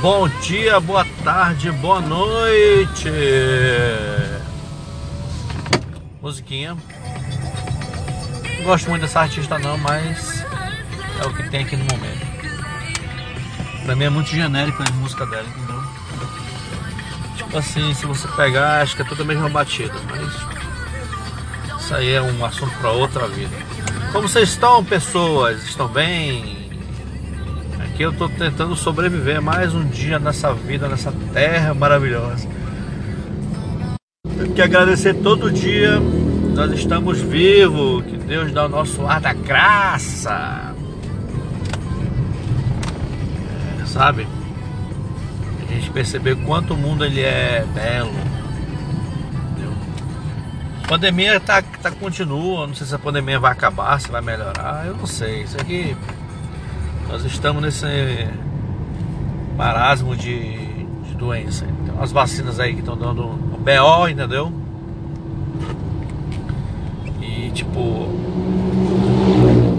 Bom dia, boa tarde, boa noite. Musiquinha. Não gosto muito dessa artista não, mas é o que tem aqui no momento. Pra mim é muito genérico a música dela, entendeu? Tipo assim, se você pegar, acho que é toda a mesma batida, mas isso aí é um assunto para outra vida. Como vocês estão, pessoas? Estão bem? Aqui eu estou tentando sobreviver mais um dia nessa vida, nessa terra maravilhosa. Tenho que agradecer todo dia. Nós estamos vivos. Que Deus dá o nosso ar da graça. É, sabe? A gente perceber quanto o mundo ele é belo. Entendeu? A pandemia tá, tá continua. Não sei se a pandemia vai acabar, se vai melhorar. Eu não sei. Isso aqui nós estamos nesse marasmo de, de doença. Tem umas vacinas aí que estão dando o BO, entendeu? E tipo,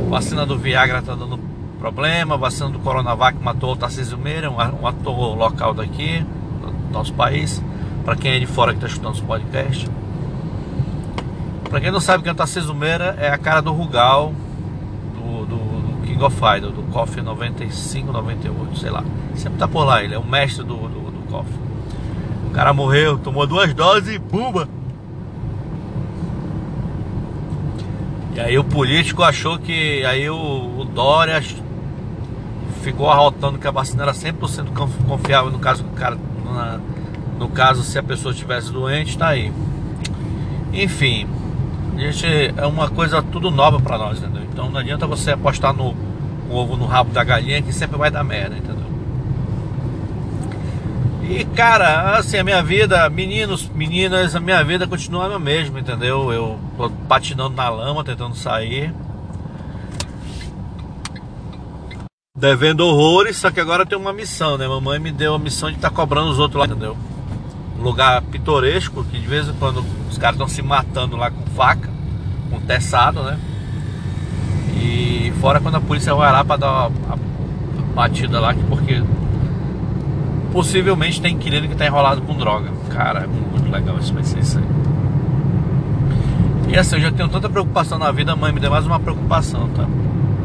vacina do Viagra tá dando problema, vacina do Coronavac matou o Tarcísio Meira, um, ator local daqui, do nosso país. Para quem é de fora que está escutando os podcasts. Para quem não sabe quem é o Tarcísio Meira, é a cara do Rugal, King of Fighters, do KOF 95, 98, sei lá. Sempre tá por lá, ele é o mestre do, do, do KOF. O cara morreu, tomou duas doses e! E aí o político achou que. Aí o, o Dória ficou arrotando que a vacina era 100% confiável no caso do cara. Na, no caso, se a pessoa estivesse doente, tá aí. Enfim, gente é uma coisa tudo nova para nós, entendeu? Então não adianta você apostar no ovo no rabo da galinha que sempre vai dar merda, entendeu? E cara, assim, a minha vida, meninos, meninas, a minha vida continua a mesma, entendeu? Eu tô patinando na lama, tentando sair. Devendo horrores, só que agora tem uma missão, né? Mamãe me deu a missão de estar tá cobrando os outros lá, entendeu? Um lugar pitoresco, que de vez em quando os caras estão se matando lá com faca, com teçado, né? E fora quando a polícia vai lá para dar uma, batida lá, porque possivelmente tem inquilino que tá enrolado com droga. Cara, é muito legal isso vai ser isso aí. E assim, eu já tenho tanta preocupação na vida, a mãe me deu mais uma preocupação, tá?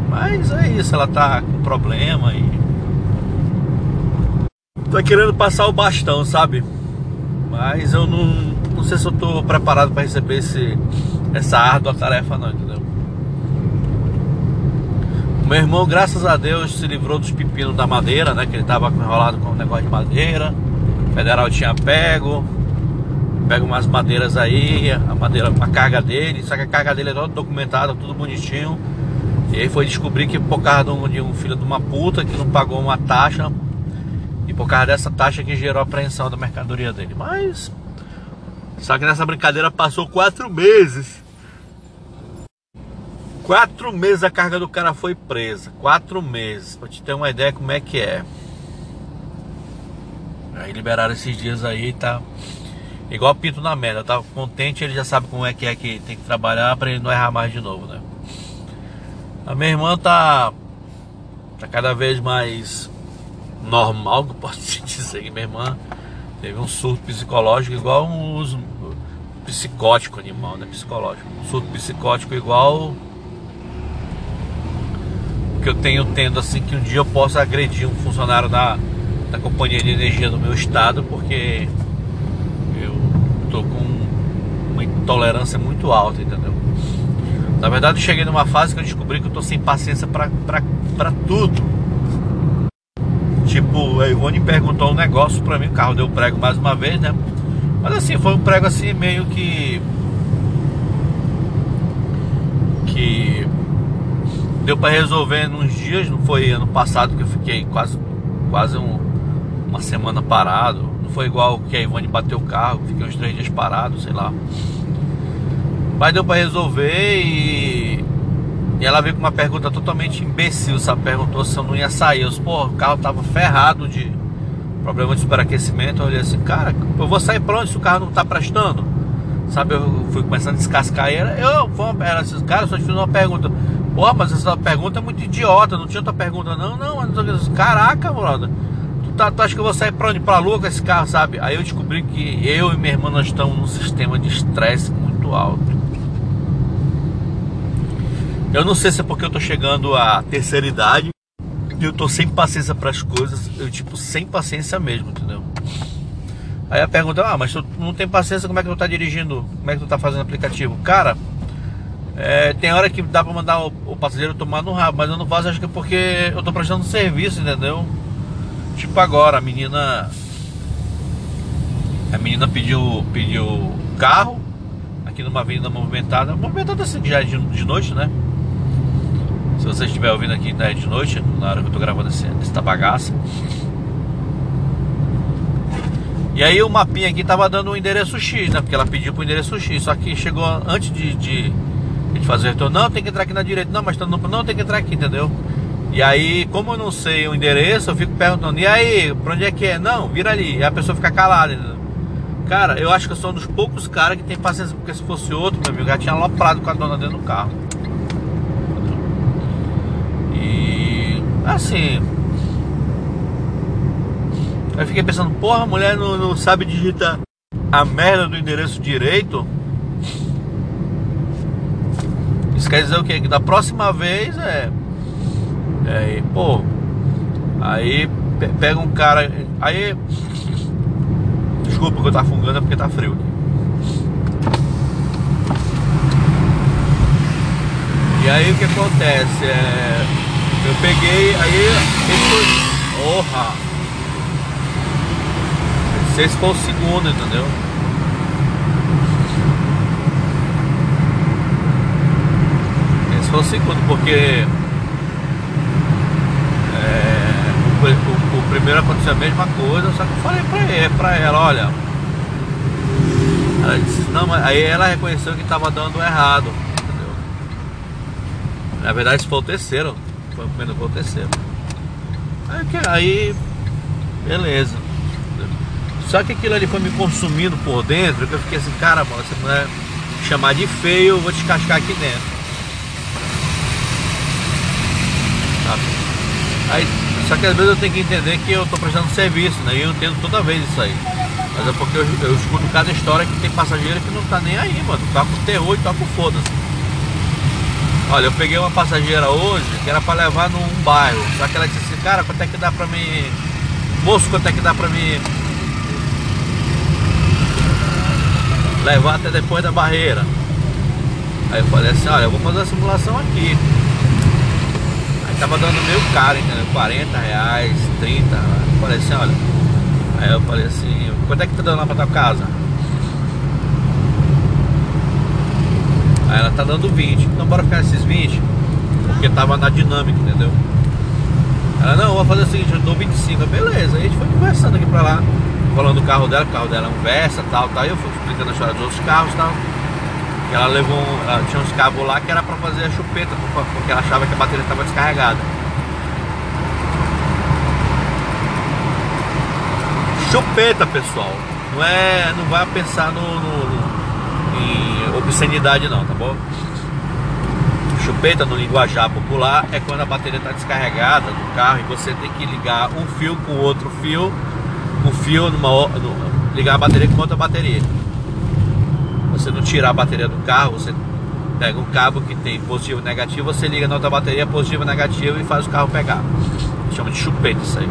Mas é isso, ela tá com problema e. Tá querendo passar o bastão, sabe? Mas eu não, não sei se eu tô preparado para receber esse, essa árdua tarefa não, entendeu? Meu irmão, graças a Deus, se livrou dos pepinos da madeira, né? Que ele tava enrolado com um negócio de madeira. O federal tinha pego. Pega umas madeiras aí, a madeira, a carga dele, só que a carga dele é toda documentada, tudo bonitinho. E aí foi descobrir que por causa de um filho de uma puta que não pagou uma taxa. E por causa dessa taxa que gerou a apreensão da mercadoria dele. Mas. Só que nessa brincadeira passou quatro meses. Quatro meses a carga do cara foi presa. Quatro meses. Pra te ter uma ideia como é que é. Aí liberaram esses dias aí, tá. Igual pinto na merda. Tava contente, ele já sabe como é que é que tem que trabalhar pra ele não errar mais de novo, né? A minha irmã tá. Tá cada vez mais normal, que posso dizer que minha irmã teve um surto psicológico igual um psicótico animal, né? Psicológico. Um surto psicótico igual que eu tenho tendo assim que um dia eu possa agredir um funcionário da, da companhia de energia do meu estado porque eu tô com uma intolerância muito alta, entendeu? Na verdade eu cheguei numa fase que eu descobri que eu tô sem paciência para tudo. Tipo, a Ivone perguntou um negócio para mim, o carro deu prego mais uma vez, né? Mas assim, foi um prego assim meio que que deu para resolver nos dias, não foi ano passado que eu fiquei quase, quase um, uma semana parado. Não foi igual que a Ivone bateu o carro, fiquei uns três dias parado, sei lá. Mas deu para resolver e, e ela veio com uma pergunta totalmente imbecil, sabe? Perguntou se eu não ia sair. Eu disse, pô, o carro tava ferrado de problema de superaquecimento. Eu olhei assim, cara, eu vou sair pra onde se o carro não tá prestando? Sabe, eu fui começando a descascar e era, eu, ela disse, cara, só te fiz uma pergunta. Pô, mas essa pergunta é muito idiota, não tinha outra pergunta, não, não, caraca, brother. Tu tá, tu acha que eu vou sair pra onde? Pra lua com esse carro, sabe? Aí eu descobri que eu e minha irmã nós estamos num sistema de estresse muito alto. Eu não sei se é porque eu tô chegando à terceira idade e eu tô sem paciência para as coisas, eu tipo sem paciência mesmo, entendeu? Aí a pergunta, ah, mas tu não tem paciência, como é que tu tá dirigindo? Como é que tu tá fazendo aplicativo? Cara, é, tem hora que dá pra mandar o, o, passageiro tomar no rabo, mas eu não faço, acho que é porque eu tô prestando serviço, entendeu? Tipo agora, a menina. A menina pediu, pediu carro aqui numa avenida movimentada. Movimentada assim já é de, de noite, né? Se você estiver ouvindo aqui né, de noite, na hora que eu tô gravando esse, essa bagaça. E aí o mapinha aqui tava dando o endereço X, né? Porque ela pediu pro endereço X. Só que chegou antes de, de fazer o retorno. Não, tem que entrar aqui na direita. Não, mas tá no, não tem que entrar aqui, entendeu? E aí, como eu não sei o endereço, eu fico perguntando, e aí, pra onde é que é? Não, vira ali. E a pessoa fica calada, entendeu? Cara, eu acho que eu sou um dos poucos caras que tem paciência, porque se fosse outro, meu amigo, já tinha aloprado com a dona dentro do carro. E assim, eu fiquei pensando, porra, a mulher não, não sabe digitar a merda do endereço direito. Isso quer dizer o quê? Que da próxima vez é. É, pô. Aí pega um cara. Aí. Desculpa que eu tá fungando é porque tá frio aqui. E aí o que acontece? É, eu peguei, aí ele foi. Porra! Esse foi o segundo, entendeu? Foi o segundo, porque é, o, o, o, primeiro aconteceu a mesma coisa, só que eu falei pra, ele, pra ela, olha. Ela disse, não, mas aí ela reconheceu que estava dando errado, entendeu? Na verdade esse foi o terceiro. Foi o primeiro, foi o terceiro. Aí, aí beleza. Só que aquilo ali foi me consumindo por dentro, que eu fiquei assim, cara, mano, você não é chamar de feio, eu vou descascar aqui dentro. Sabe? Aí, só que às vezes eu tenho que entender que eu estou prestando serviço, né? E eu entendo toda vez isso aí. Mas é porque eu, eu escuto cada história que tem passageiro que não tá nem aí, mano. Tá com terror e tá com foda-se. Olha, eu peguei uma passageira hoje que era para levar num bairro. Só que ela disse assim, cara, quanto é que dá pra mim. Moço, quanto é que dá pra mim levar até depois da barreira. Aí eu falei assim, olha, eu vou fazer a simulação aqui. Aí tava dando meio caro, entendeu? 40 reais, 30. Eu falei assim, olha. Aí eu falei assim, quanto é que tá dando lá pra tua casa? Aí ela tá dando 20. Então bora ficar esses 20. Porque tava na dinâmica, entendeu? Ela, não, vou fazer o seguinte, eu dou 25. Beleza, aí a gente foi conversando aqui pra lá falando do carro dela, o carro dela é um Versa tal, tal. E eu fui explicando a história dos outros carros tal. E ela levou, ela tinha uns cabos lá que era para fazer a chupeta, porque ela achava que a bateria estava descarregada. Chupeta, pessoal. Não é, não vai pensar no, no, no em obscenidade não, tá bom? Chupeta no linguajar popular é quando a bateria está descarregada do carro e você tem que ligar um fio com outro fio um fio numa no, ligar a bateria com outra bateria. Você não tirar a bateria do carro, você pega um cabo que tem positivo e negativo, você liga na outra bateria positivo e negativo e faz o carro pegar. Chama de chupeta isso aí.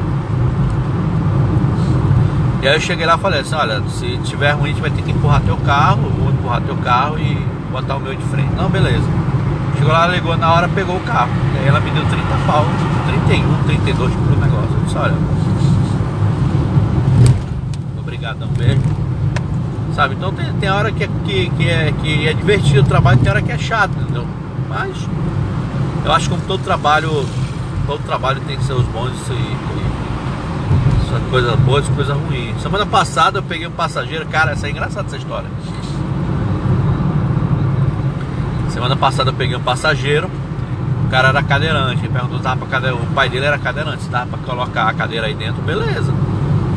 E aí eu cheguei lá e falei assim, olha, se tiver ruim a gente vai ter que empurrar teu carro, vou empurrar teu carro e botar o meu de frente. Não, beleza. Chegou lá, ligou na hora, pegou o carro. E aí ela me deu 30 pau, 31, 32 pro negócio. Eu disse, olha, obrigadão mesmo. Sabe? Então tem, tem hora que é, que, que, é, que é divertido o trabalho, tem hora que é chato, entendeu? Mas eu acho que todo trabalho, todo trabalho tem seus bons e, e coisas boas e coisas ruins. Semana passada eu peguei um passageiro, cara, essa é engraçada essa história. Semana passada eu peguei um passageiro, o cara era cadeirante, ele perguntou se dava pra cadeira, o pai dele era cadeirante, se dava pra colocar a cadeira aí dentro, beleza.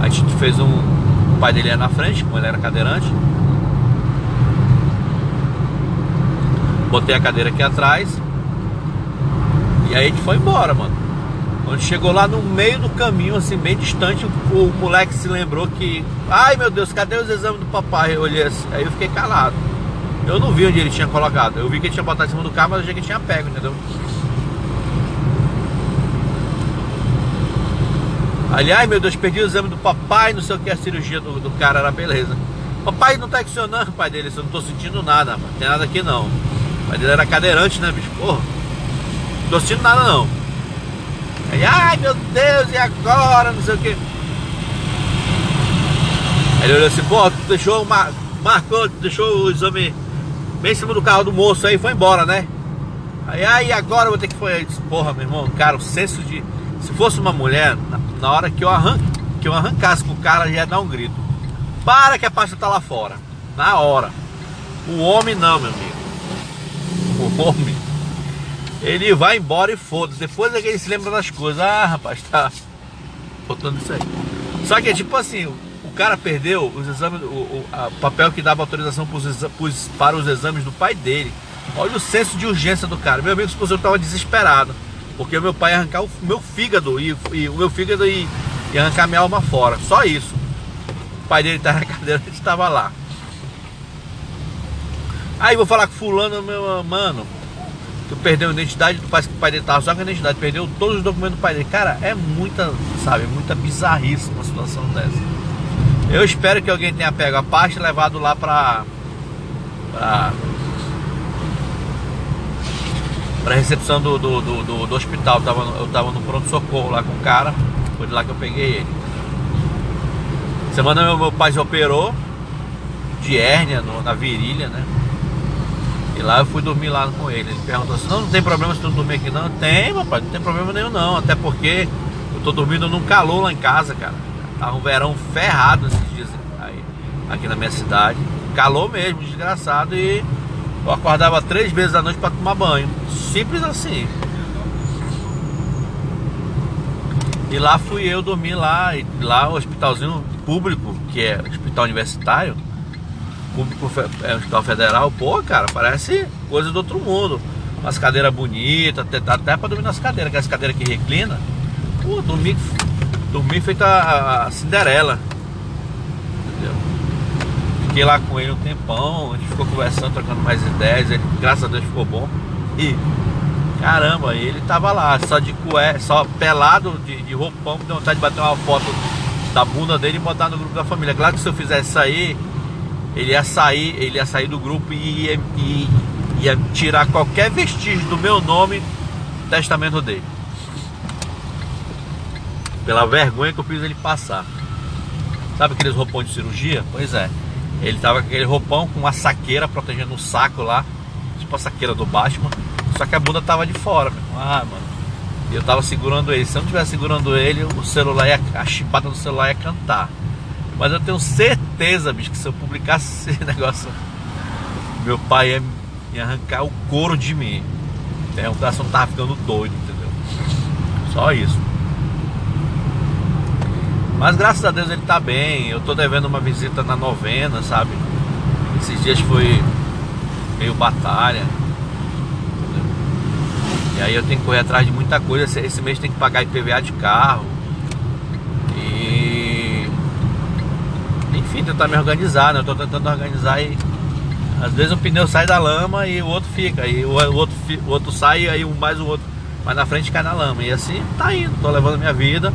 A gente fez um, o pai dele era na frente, como ele era cadeirante. Botei a cadeira aqui atrás. E aí a gente foi embora, mano. Quando chegou lá no meio do caminho, assim, bem distante, o, moleque se lembrou que. Ai meu Deus, cadê os exames do papai? Eu olhei assim, aí eu fiquei calado. Eu não vi onde ele tinha colocado. Eu vi que ele tinha botado em cima do carro, mas eu achei que tinha pego, entendeu? Ali, ai meu Deus, perdi o exame do papai, não sei o que, a cirurgia do, do cara era beleza. Papai não tá accionando, pai dele, eu não tô sentindo nada, não tem nada aqui não. O pai dele era cadeirante, né, bicho? Porra, não tô sentindo nada não. Aí, ai meu Deus, e agora? Não sei o que. Aí ele olhou assim, pô, tu deixou uma. Marcou, deixou o exame bem em cima do carro do moço aí foi embora, né? Aí, aí agora eu vou ter que foi. Porra, meu irmão, cara, o senso de. Se fosse uma mulher, na, hora que eu, arran... que eu arrancasse com o cara, ia dar um grito. Para que a pasta tá lá fora. Na hora. O homem não, meu amigo. O homem ele vai embora e foda-se. Depois é que ele se lembra das coisas. Ah, rapaz, tá faltando isso aí. Só que é tipo assim, o cara perdeu os exames, o, o papel que dava autorização pros, para os exames do pai dele. Olha o senso de urgência do cara. Meu amigo esposo estava desesperado. Porque o meu pai ia arrancar o meu fígado e, e o meu fígado ia, ia arrancar minha alma fora. Só isso. O pai dele estava na cadeira, ele estava lá. Aí vou falar com fulano, meu mano que perdeu a identidade do pai, que o pai dele tava só com a identidade, perdeu todos os documentos do pai dele. Cara, é muita, sabe, muita bizarrice uma situação dessa. Eu espero que alguém tenha pego a pasta e levado lá pra. pra. Pra recepção do, do, do, do, hospital. Eu tava, eu tava no pronto-socorro lá com o cara, foi de lá que eu peguei ele. Semana meu, meu pai se operou de hérnia no, na virilha, né? E lá eu fui dormir lá com ele. Ele perguntou assim, não, não tem problema se tu dormir aqui não? Tem, papai, não tem problema nenhum não. Até porque eu tô dormindo num calor lá em casa, cara. Tava um verão ferrado esses dias aí, aqui na minha cidade. Calor mesmo, desgraçado. E eu acordava três vezes da noite para tomar banho. Simples assim. E lá fui eu dormir lá, e lá o hospitalzinho público, que é hospital universitário, público é, hospital federal, pô, cara, parece coisa do outro mundo. Umas cadeiras bonitas, até, até pra dormir nas cadeiras, aquelas cadeiras que reclina. Pô, dormi, dormi feito a, a Cinderela. Fiquei lá com ele um tempão, a gente ficou conversando, trocando mais ideias, ele, graças a Deus ficou bom. E caramba, ele tava lá, só de cué, só pelado de, de roupão, deu vontade de bater uma foto da bunda dele e botar no grupo da família. Claro que se eu fizesse aí, ele ia sair, ele ia sair do grupo e ia, ia, ia tirar qualquer vestígio do meu nome do testamento dele. Pela vergonha que eu fiz ele passar. Sabe aqueles roupões de cirurgia? Pois é. Ele tava com aquele roupão com uma saqueira protegendo o saco lá, tipo a saqueira do Batman, só que a bunda tava de fora. Ah, mano. E eu tava segurando ele. Se eu não tivesse segurando ele, o celular ia, a chipada do celular ia cantar. Mas eu tenho certeza, bicho, que se eu publicasse esse negócio, meu pai ia, ia arrancar o couro de mim. É, o coração tava ficando doido, entendeu? Só isso. Mas graças a Deus ele tá bem. Eu tô devendo uma visita na novena, sabe? Esses dias foi meio batalha. E aí eu tenho que correr atrás de muita coisa. Esse mês tem que pagar IPVA de carro. enfim, tentar me organizar, né? Eu tô tentando organizar e às vezes um pneu sai da lama e o outro fica, e o outro, o outro sai e aí mais o outro, mas na frente cai na lama. E assim tá indo, tô levando a minha vida.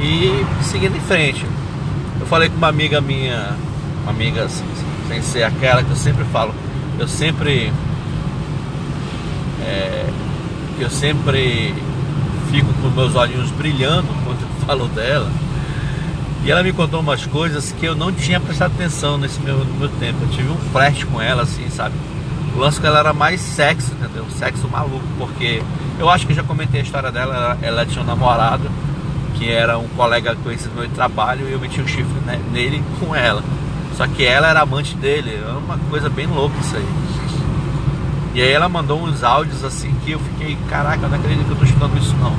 E seguindo em frente. Eu falei com uma amiga minha, uma amiga assim, sem ser aquela que eu sempre falo, eu sempre. É, eu sempre fico com meus olhinhos brilhando quando eu falo dela. E ela me contou umas coisas que eu não tinha prestado atenção nesse meu, meu tempo. Eu tive um flash com ela, assim, sabe? O lance com ela era mais sexo, entendeu? Sexo maluco, porque eu acho que já comentei a história dela. Ela, ela tinha um namorado que era um colega conhecido do meu trabalho e eu meti um chifre nele com ela. Só que ela era amante dele, é uma coisa bem louca isso aí. E aí ela mandou uns áudios assim que eu fiquei, caraca, não acredito que eu tô escutando isso não.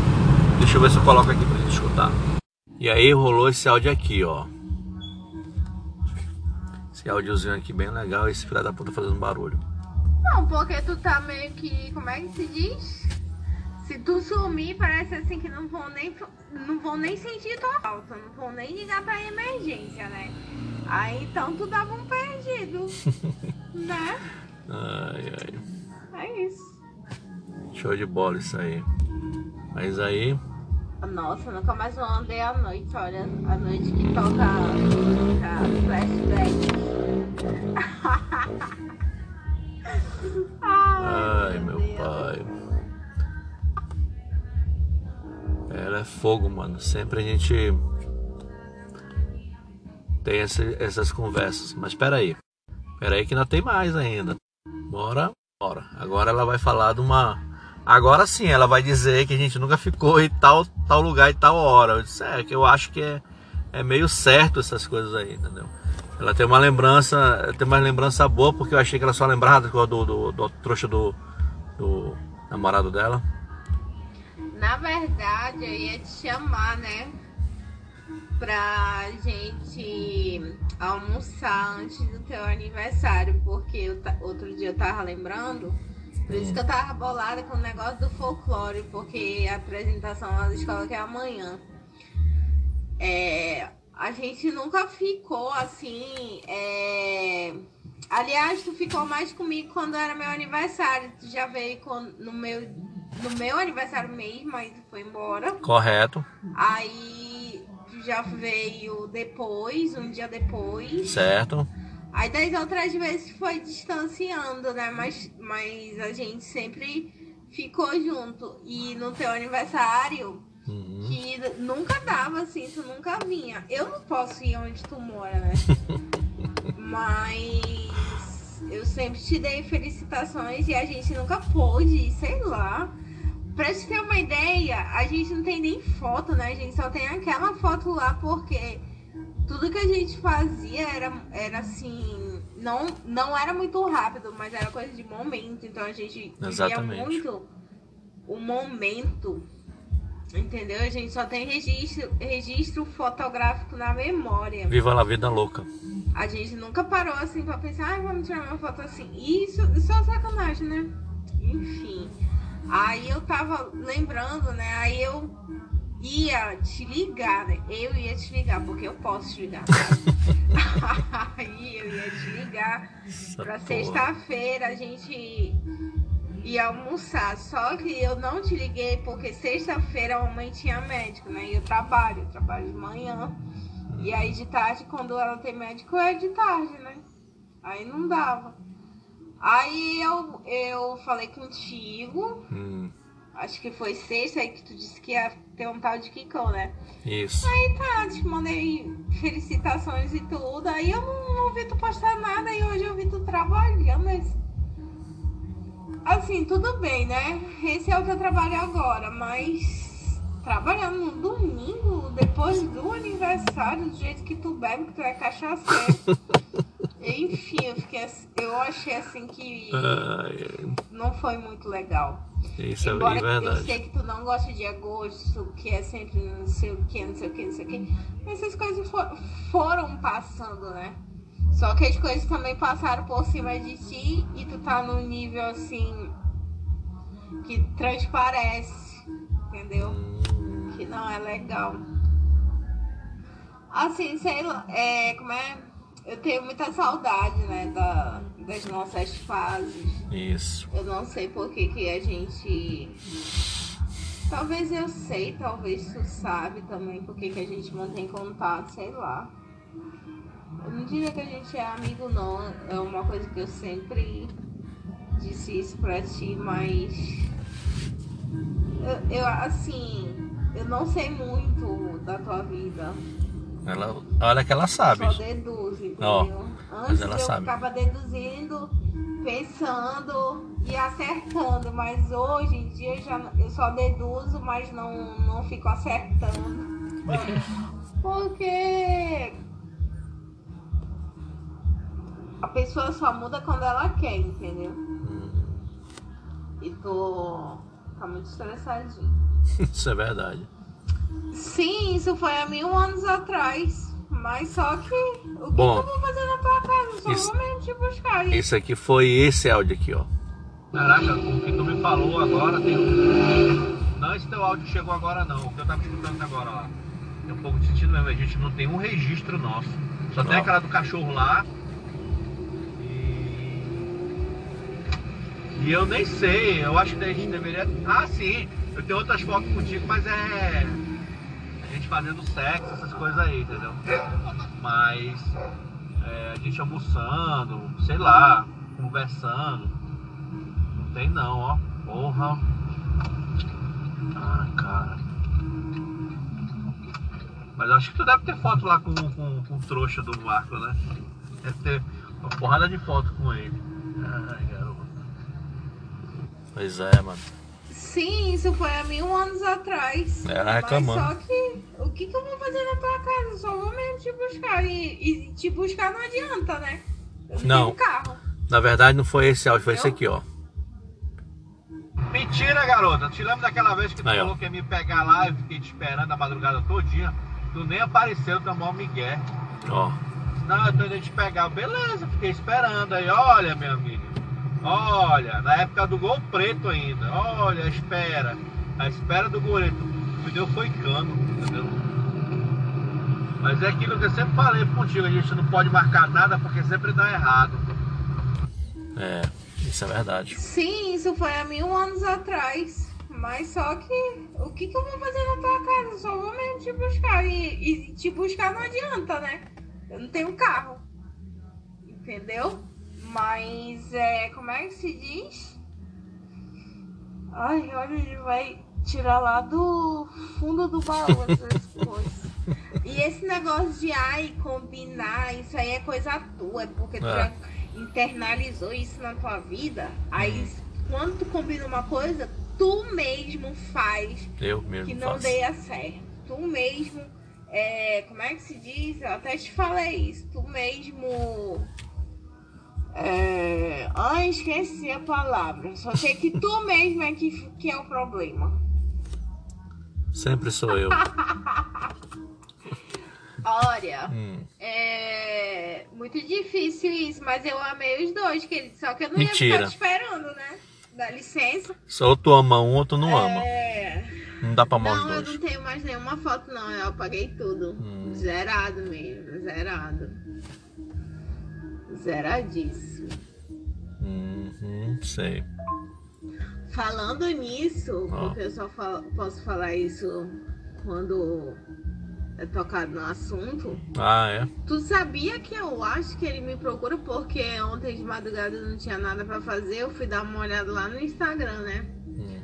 Deixa eu ver se eu coloco aqui pra gente escutar. E aí rolou esse áudio aqui, ó. Esse áudiozinho aqui bem legal, esse filho da puta fazendo barulho. Não, porque tu tá meio que. Como é que se diz? Se tu sumir, parece assim que não vão nem, não vão nem sentir tua falta, não vão nem ligar pra emergência, né? Aí então tu dava um perdido, né? Ai, ai. É isso. Show de bola isso aí. Mas aí. Nossa, nunca mais eu andei à noite, olha. A noite que toca, toca flashback. Ai, meu pai. É fogo, mano. Sempre a gente tem essa- essas conversas. Mas espera aí. Espera aí que ainda tem mais ainda. Bora, bora. Agora ela vai falar de uma... Agora sim, ela vai dizer que a gente nunca ficou em tal, tal lugar e tal hora. Eu disse, é, que eu acho que é, é meio certo essas coisas aí, entendeu? Ela tem uma lembrança, tem uma lembrança boa, porque eu achei que ela só lembrava do, do, do, do trouxa do, do namorado dela. Na verdade, eu ia te chamar, né? Pra gente almoçar antes do teu aniversário, porque eu outro dia eu tava lembrando. Por isso que eu tava bolada com o negócio do folclore, porque a apresentação lá da escola que é amanhã. É, a gente nunca ficou assim. é, Aliás, tu ficou mais comigo quando era meu aniversário. Tu já veio no meu, no meu aniversário mesmo, aí tu foi embora. Correto, Aí tu já veio depois, um dia depois. certo? Aí das outras vezes foi distanciando, né? Mas, mas a gente sempre ficou junto. E no teu aniversário, Uhum. que nunca dava assim, tu nunca vinha. Eu não posso ir onde tu mora, né? Mas eu sempre te dei felicitações e a gente nunca pôde, sei lá. Pra te ter uma ideia, a gente não tem nem foto, né? A gente só tem aquela foto lá porque tudo que a gente fazia era, era assim. Não, não era muito rápido, mas era coisa de momento. Então a gente vivia Exatamente. muito o momento. Entendeu? A gente só tem registro, registro fotográfico na memória. Viva a vida louca. A gente nunca parou assim pra pensar, ai, vamos tirar uma foto assim. Isso, é sacanagem, né? Enfim. Aí eu tava lembrando, né? Aí eu ia te ligar, né? Eu ia te ligar, porque eu posso te ligar. Aí eu ia te ligar Essa pra sexta-feira a gente ia almoçar. Só que eu não te liguei porque sexta-feira a mamãe tinha médico, né? E eu trabalho, eu trabalho de manhã. E aí de tarde, quando ela tem médico, é de tarde, né? Aí não dava. Aí eu, eu falei contigo, Hum, acho que foi sexta aí que tu disse que ia ter um tal de Kikão, né? isso. Aí tá, te mandei felicitações e tudo. Aí eu não, não vi tu postar nada e hoje eu vi tu trabalhando. Mas... Assim, tudo bem, né? Esse é o teu trabalho agora, mas trabalhando no domingo, depois do aniversário, do jeito que tu bebe, que tu é cachaceiro. Enfim, eu, fiquei, eu achei assim que Ai, não foi muito legal. isso é Embora eu verdade. sei que tu não gosta de agosto, que é sempre não sei o que, não sei o que, não sei o que. Essas coisas for- foram passando, né? Só que as coisas também passaram por cima de ti e tu tá num nível assim que transparece, entendeu? Hum, Que não é legal. Assim, sei lá, é, como é? Eu tenho muita saudade, né, da, das nossas fases. isso. Eu não sei por que, que a gente. Talvez eu sei, talvez tu sabe também por que, que a gente mantém contato, sei lá. Eu não diria que a gente é amigo não, é uma coisa que eu sempre disse isso pra ti, mas eu, eu assim, eu não sei muito da tua vida. Ela, olha que ela sabe. Só deduzo, entendeu? Ó, Antes ela eu sabe. ficava deduzindo, pensando e acertando, mas hoje em dia eu já, eu só deduzo, mas não, não fico acertando. Porque a pessoa só muda quando ela quer, entendeu? E tô tá muito estressadinho. Isso é verdade. Sim, isso foi há mil anos atrás. Mas só que. O que, Bom, que eu vou fazer na tua casa? Só isso- vou mesmo te buscar. Esse aqui foi esse áudio aqui, ó. Caraca, o que tu me falou agora tem um. Não, esse teu áudio chegou agora não. O que eu tava escutando agora lá. Tem um pouco de sentido mesmo. A gente não tem um registro nosso. Só tem Não. aquela do cachorro lá. E. E eu nem sei. Eu acho que a gente deveria. Ah, sim. Eu tenho outras fotos contigo, mas é. Gente fazendo sexo, essas coisas aí, entendeu? Mas. é, a gente almoçando, sei lá, conversando. Não tem não, ó. Porra. Ah, cara. Mas acho que tu deve ter foto lá com, com, com o trouxa do Marco, né? Deve ter uma porrada de foto com ele. Ai, garoto. Pois é, mano. Sim, isso foi há mil anos atrás. Era Mas reclamando. só que. O que, que eu vou fazer na tua casa? Só vou mesmo te buscar. E, e te buscar não adianta, né? Eu Não. carro. Na verdade não foi esse áudio, foi esse Eu? aqui, ó. Mentira, garota. Te lembra daquela vez que tu Aí, ó. falou que ia me pegar lá e fiquei te esperando a madrugada todinha? Tu nem apareceu, tu é mó migué. Ó. Não, eu tô indo te pegar. Beleza, fiquei esperando aí. Olha, meu amigo. Olha, na época do gol preto ainda. Olha, a espera. A espera do goleiro. Me deu foi cano, entendeu? Mas é aquilo que eu sempre falei contigo, a gente não pode marcar nada porque sempre dá errado. É, isso é verdade. Sim, isso foi há mil anos atrás. Mas só que. O que, que eu vou fazer na tua casa? Só vou mesmo te buscar. E, e te buscar não adianta, né? Eu não tenho carro. Entendeu? Mas é. Como é que se diz? Ai, olha, ele vai tirar lá do fundo do baú essas coisas. E esse negócio de ai, combinar, isso aí é coisa tua, é porque tu É. já internalizou isso na tua vida. Aí quando tu combina uma coisa, tu mesmo faz Eu mesmo que não faço. dê certo. Tu mesmo, é, como é que se diz? Eu até te falei isso. Tu mesmo. É... Ai, esqueci a palavra. Só sei que tu mesmo é que, que é o problema. Sempre sou eu. Olha, Hum. é muito difícil isso, mas eu amei os dois, querido. Só que eu não ia Mentira. ficar te esperando, né? Dá licença. Só tu ama um, outro não ama. É... Não dá pra amar Não, os eu dois. não tenho mais nenhuma foto, não. Eu apaguei tudo. Hum. Zerado mesmo, zerado. Zeradíssimo. Uhum, sei. Falando nisso, Ah. porque eu só falo- posso falar isso quando tocado no assunto. Ah, é? Tu sabia que eu acho que ele me procura porque ontem de madrugada não tinha nada pra fazer. Eu fui dar uma olhada lá no Instagram, né? Hum.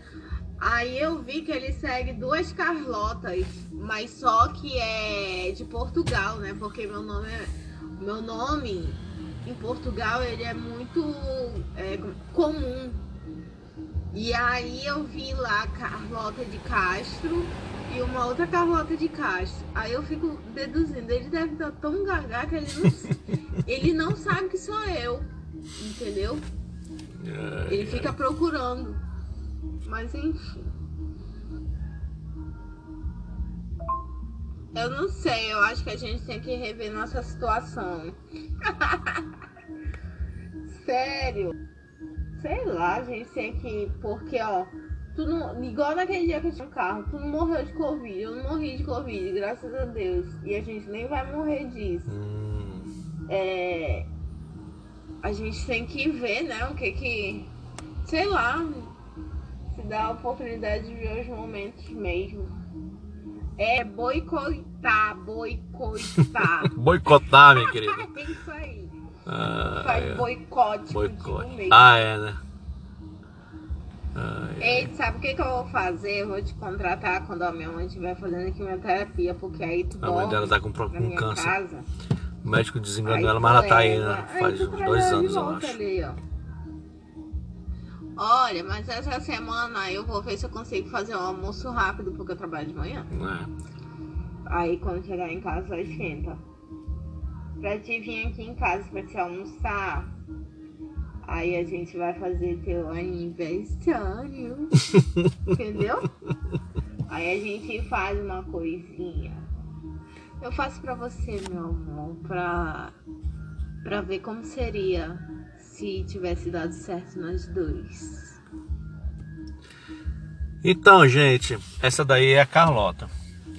Aí eu vi que ele segue duas Carlotas, mas só que é de Portugal, né? Porque meu nome é. Meu nome em Portugal ele é muito é, comum. E aí eu vi lá Carlota de Castro e uma outra Carlota de Castro. Aí eu fico deduzindo, ele deve estar tão gaga que ele não, ele não sabe que sou eu. Entendeu? É, Ele fica procurando. Mas enfim. Eu não sei, eu acho que a gente tem que rever nossa situação. Sério. Sei lá, a gente tem que. Porque, ó, tu não. Igual naquele dia que eu tinha um carro, tu não morreu de Covid. Eu não morri de Covid, graças a Deus. E a gente nem vai morrer disso Hum, é, a gente tem que ver, né, o que que, sei lá, se dá a oportunidade de ver os momentos mesmo. É boicotar, boicotar. Boicotar, minha querida. é isso aí. Ah, Faz é. boicote, Boicote. Ah, é, né? Ah, é. Ei, sabe o que, que eu vou fazer? Eu vou te contratar quando a minha mãe estiver fazendo quimioterapia, porque aí tu A mãe dela tá com, com câncer. casa. O médico desenganou ela, mas ela tá aí, né? Aí Faz uns dois anos, eu acho. ali. Olha, mas essa semana eu vou ver se eu consigo fazer um almoço rápido, porque eu trabalho de manhã. É. Aí quando chegar em casa esquenta. Pra te vir aqui em casa pra te almoçar. Aí a gente vai fazer teu aniversário. Entendeu? Aí a gente faz uma coisinha. Eu faço pra você, meu amor, pra, pra ver como seria se tivesse dado certo nós dois. Então, gente, essa daí é a Carlota.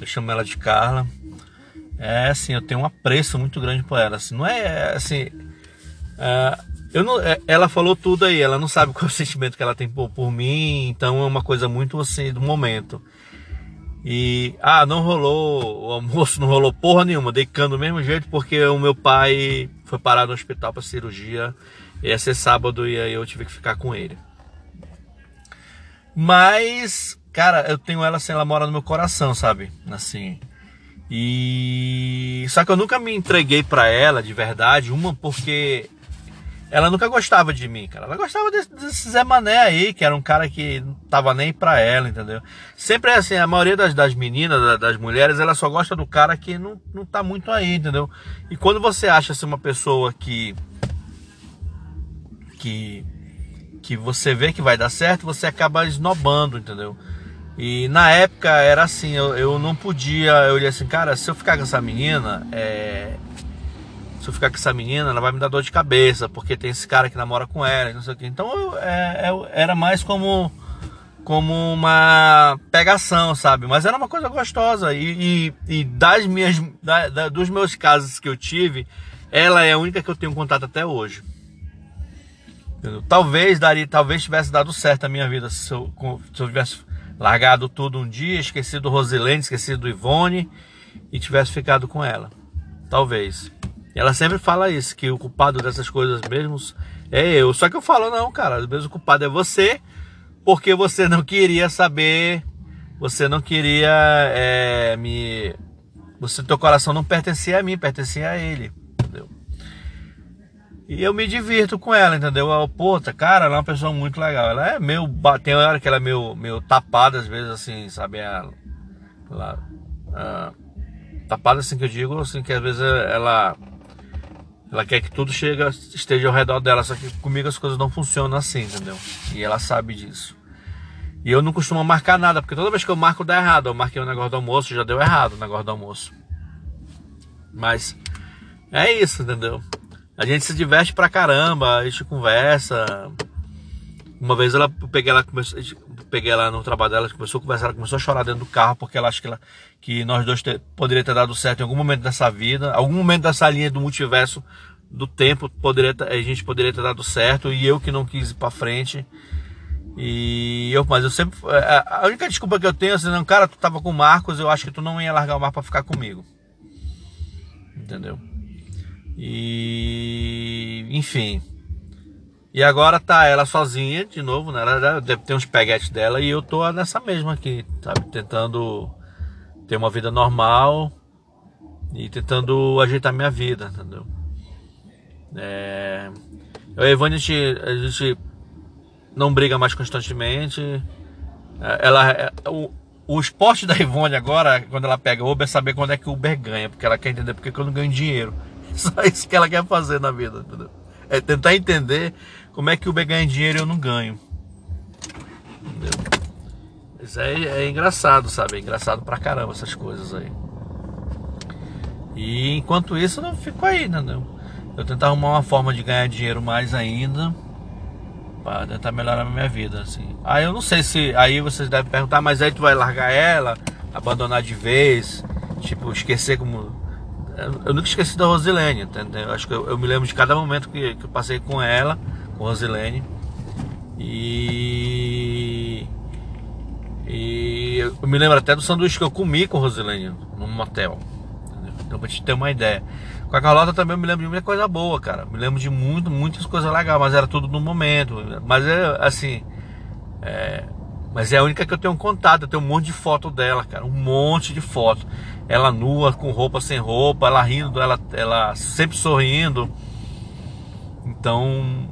Eu chamo ela de Carla. É assim, eu tenho um apreço muito grande por ela. Assim, não é assim. é, não, é, ela falou tudo aí, ela não sabe qual é o sentimento que ela tem por, por mim, então é uma coisa muito assim do momento. E ah, não rolou, o almoço não rolou porra nenhuma, dei cano do mesmo jeito porque o meu pai foi parar no hospital para cirurgia, ia ser sábado e aí eu tive que ficar com ele. Mas, cara, eu tenho ela assim, ela mora no meu coração, sabe? Assim. E só que eu nunca me entreguei para ela de verdade, uma porque ela nunca gostava de mim, cara. Ela gostava desse, desse Zé Mané aí, que era um cara que não tava nem pra ela, entendeu? Sempre é assim, a maioria das, das meninas, das, mulheres, ela só gosta do cara que não, não tá muito aí, entendeu? E quando você acha assim, uma pessoa que. que. que você vê que vai dar certo, você acaba esnobando, entendeu? E na época era assim, eu, eu não podia, eu olhei assim, cara, se eu ficar com essa menina, é, se eu ficar com essa menina, ela vai me dar dor de cabeça, porque tem esse cara que namora com ela, não sei o que. Então eu, é, eu, era mais como como uma pegação, sabe? Mas era uma coisa gostosa. E, e, e das minhas, da, da, dos meus casos que eu tive, ela é a única que eu tenho contato até hoje. Talvez daria, talvez tivesse dado certo a minha vida se eu, se eu tivesse largado tudo um dia, esquecido Rosilene, esquecido do Ivone e tivesse ficado com ela. Talvez. Ela sempre fala isso, que o culpado dessas coisas mesmos é eu. Só que eu falo, não, cara, às vezes o culpado é você, porque você não queria saber, você não queria é, me. Você, teu coração não pertencia a mim, pertencia a ele, entendeu? E eu me divirto com ela, entendeu? Eu, puta, cara, ela é uma pessoa muito legal. Ela é meio. Tem hora que ela é meio, meio tapada, às vezes, assim, sabe? Ela. ela ah, tapada, assim que eu digo, assim, que às vezes ela ela quer que tudo chega, esteja ao redor dela, só que comigo as coisas não funcionam assim, entendeu? E ela sabe disso. E eu não costumo marcar nada, porque toda vez que eu marco dá errado. Eu marquei o negócio do almoço, já deu errado o negócio do almoço. Mas é isso, entendeu? A gente se diverte pra caramba, a gente conversa. Uma vez ela eu peguei ela, comecei, peguei ela no trabalho dela, começou a conversar, ela começou a chorar dentro do carro porque ela acha que, ela, que nós dois ter, poderia ter dado certo em algum momento dessa vida, algum momento dessa linha do multiverso do tempo poderia a gente poderia ter dado certo e eu que não quis ir para frente. E eu, mas eu sempre a única desculpa que eu tenho é assim, não, cara, tu tava com o Marcos, eu acho que tu não ia largar o Marcos para ficar comigo. Entendeu? E enfim, e agora tá ela sozinha de novo, né? Ela deve ter uns peguetes dela e eu tô nessa mesma aqui, sabe? Tentando ter uma vida normal e tentando ajeitar minha vida, entendeu? É... Eu e a Ivone, a gente, a gente não briga mais constantemente. É, ela, é, o, o esporte da Ivone agora, quando ela pega Uber, é saber quando é que o Uber ganha, porque ela quer entender porque eu não ganho dinheiro. Só isso que ela quer fazer na vida, entendeu? É tentar entender como é que o Uber ganha dinheiro e eu não ganho. Entendeu? Isso aí é engraçado, sabe? É engraçado pra caramba essas coisas aí. E enquanto isso eu não fico aí, entendeu? Eu tentar arrumar uma forma de ganhar dinheiro mais ainda para tentar melhorar a minha vida, assim. Aí eu não sei se aí vocês devem perguntar, mas aí tu vai largar ela, abandonar de vez, tipo esquecer como eu nunca esqueci da Rosilene, entendeu? Eu acho que eu, eu, me lembro de cada momento que, que eu passei com ela com Rosilene. E. E eu me lembro até do sanduíche que eu comi com Rosilene num motel. Entendeu? Então, pra te ter uma ideia. Com a Carlota também eu me lembro de muita coisa boa, cara. Me lembro de muito, muitas coisas legais, mas era tudo no momento. Mas é assim. É, mas é a única que eu tenho contato. Eu tenho um monte de foto dela, cara. Um monte de foto. Ela nua, com roupa sem roupa, ela rindo, ela, ela sempre sorrindo. Então,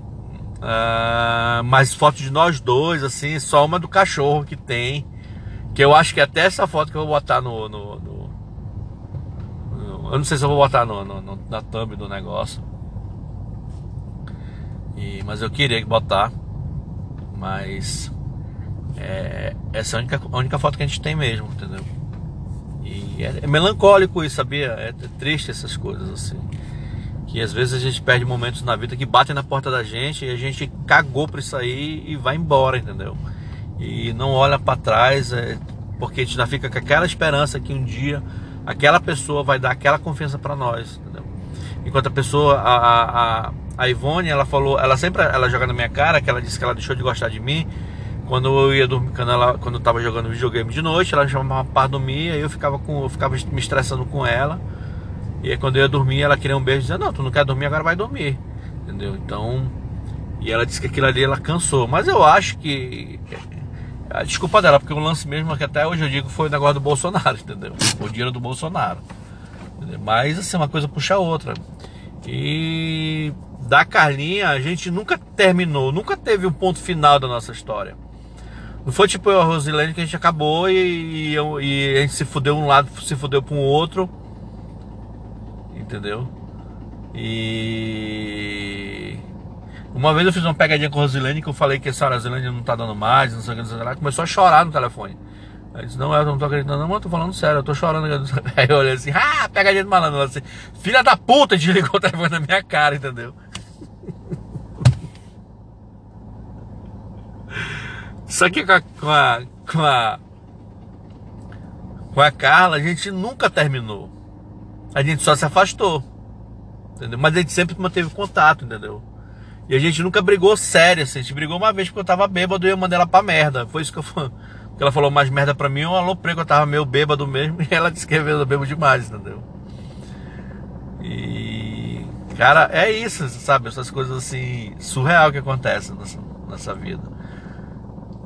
Uh, mais fotos de nós dois, assim, só uma do cachorro que tem. Que eu acho que até essa foto que eu vou botar no. no, no, no eu não sei se eu vou botar no, na thumb do negócio. E, mas eu queria botar. Mas. É, essa é a única, a única foto que a gente tem mesmo, entendeu? E é, é melancólico isso, sabia? É triste essas coisas assim. Que às vezes a gente perde momentos na vida que batem na porta da gente e a gente cagou por isso aí e vai embora, entendeu? E não olha para trás, é, porque a gente já fica com aquela esperança que um dia aquela pessoa vai dar aquela confiança para nós, entendeu? Enquanto a pessoa, a, a, a Ivone, ela falou, ela sempre, ela joga na minha cara que ela disse que ela deixou de gostar de mim quando eu ia dormir, quando, ela, quando eu tava jogando videogame de noite, ela me chamava para dormir, aí eu ficava, com, eu ficava me estressando com ela. E aí quando eu ia dormir, ela queria um beijo, dizia, não, tu não quer dormir, agora vai dormir. Entendeu? Então. E ela disse que aquilo ali ela cansou. Mas eu acho que. A desculpa dela, porque o lance mesmo que até hoje eu digo foi o negócio do Bolsonaro, entendeu? O dinheiro do Bolsonaro. Entendeu? Mas assim, uma coisa puxa a outra. E da Carlinha a gente nunca terminou, nunca teve um ponto final da nossa história. Não foi tipo eu a Rosilene que a gente acabou e, e, e, a gente se fudeu um lado, se fudeu para um outro. Entendeu? E. Uma vez eu fiz uma pegadinha com a Rosilene que eu falei que a Rosilene não tá dando mais, não sei o que, não sei o que. Ela começou a chorar no telefone. Aí disse, não, eu não tô acreditando, não, mas eu tô falando sério, eu tô chorando. Aí eu olhei assim, ah, pegadinha do malandro. Assim, filha da puta, desligou o telefone na minha cara, entendeu? Só que com a, com a, com a, com a Carla a gente nunca terminou. A gente só se afastou. Entendeu? Mas a gente sempre manteve contato, entendeu? E a gente nunca brigou sério, assim. A gente brigou uma vez porque eu tava bêbado e eu mandei ela pra merda. Foi isso que eu falei. Ela falou mais merda pra mim, eu aloprei que eu tava meio bêbado mesmo e ela disse que eu bêbado demais, entendeu? E. Cara, é isso, sabe? Essas coisas assim, surreal que acontecem nessa, nessa vida.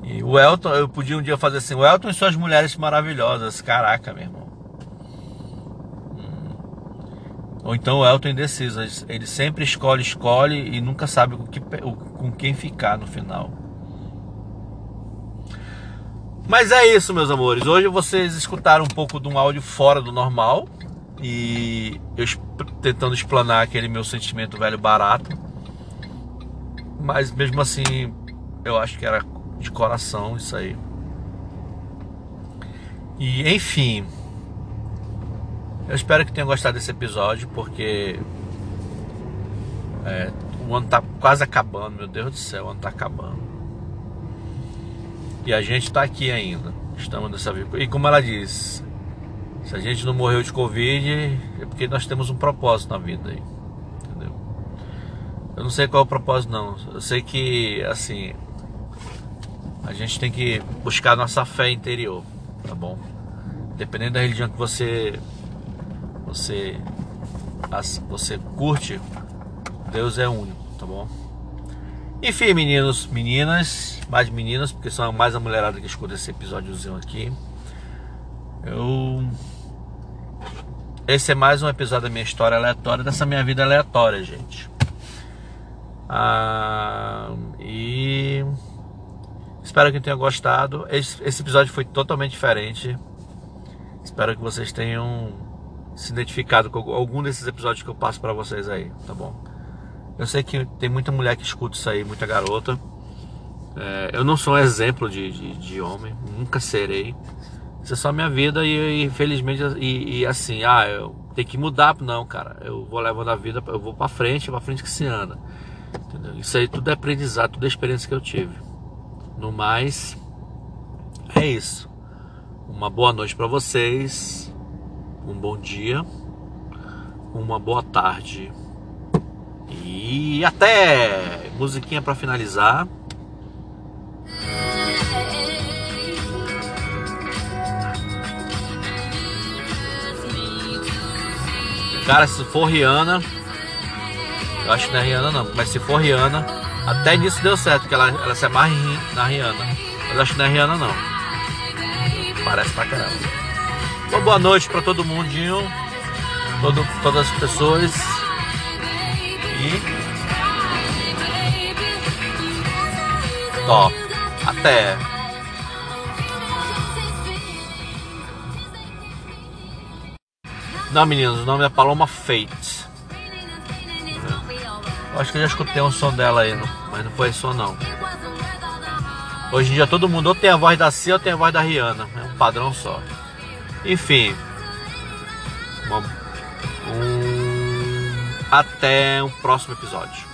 E o Elton, eu podia um dia fazer assim, o Elton e suas mulheres maravilhosas. Caraca, meu irmão. Hum. Ou então o Elton indeciso. Ele sempre escolhe, escolhe e nunca sabe com, que, com quem ficar no final. Mas é isso, meus amores. Hoje vocês escutaram um pouco de um áudio fora do normal. E eu tentando explanar aquele meu sentimento velho barato. Mas mesmo assim, eu acho que era de coração isso aí. E enfim, eu espero que tenham gostado desse episódio, porque é, o ano tá quase acabando, meu Deus do céu, o ano tá acabando. E a gente tá aqui ainda. Estamos nessa vida. E como ela diz, se a gente não morreu de Covid, é porque nós temos um propósito na vida aí. Entendeu? Eu não sei qual é o propósito não. Eu sei que assim, a gente tem que buscar a nossa fé interior, tá bom? Dependendo da religião que você você você curte, Deus é único, tá bom? Enfim, meninos, meninas, mais meninas, porque são mais a mulherada que escuta esse episódiozinho aqui. Eu esse é mais um episódio da minha história aleatória, dessa minha vida aleatória, gente. Ah, e Espero que tenham gostado. Esse, episódio foi totalmente diferente. Espero que vocês tenham se identificado com algum desses episódios que eu passo para vocês aí, tá bom? Eu sei que tem muita mulher que escuta isso aí, muita garota. É, eu não sou um exemplo de, de, de, homem, nunca serei. Isso é só minha vida e, infelizmente e, e, assim, ah, eu tenho que mudar, não, cara. Eu vou levando a vida, eu vou para frente, para frente que se anda. Entendeu? Isso aí tudo é aprendizado, tudo é experiência que eu tive. No mais, é isso. Uma boa noite para vocês, um bom dia, uma boa tarde e até musiquinha para finalizar. Cara, se for Rihanna, eu acho que não é Rihanna não, mas se for Rihanna, até nisso deu certo, que ela, ela se amarra na Rihanna. Mas acho que não é Rihanna não. Parece pra caramba. Uma boa noite pra todo mundinho. Todo, todas as pessoas. E. Ó, até. Não, meninos, o nome é Paloma Fate. Acho que eu já escutei um som dela aí, mas não foi som não. Hoje em dia todo mundo ou tem a voz da Cia ou tem a voz da Rihanna. É um padrão só. Enfim, Uma- um- Até um próximo episódio.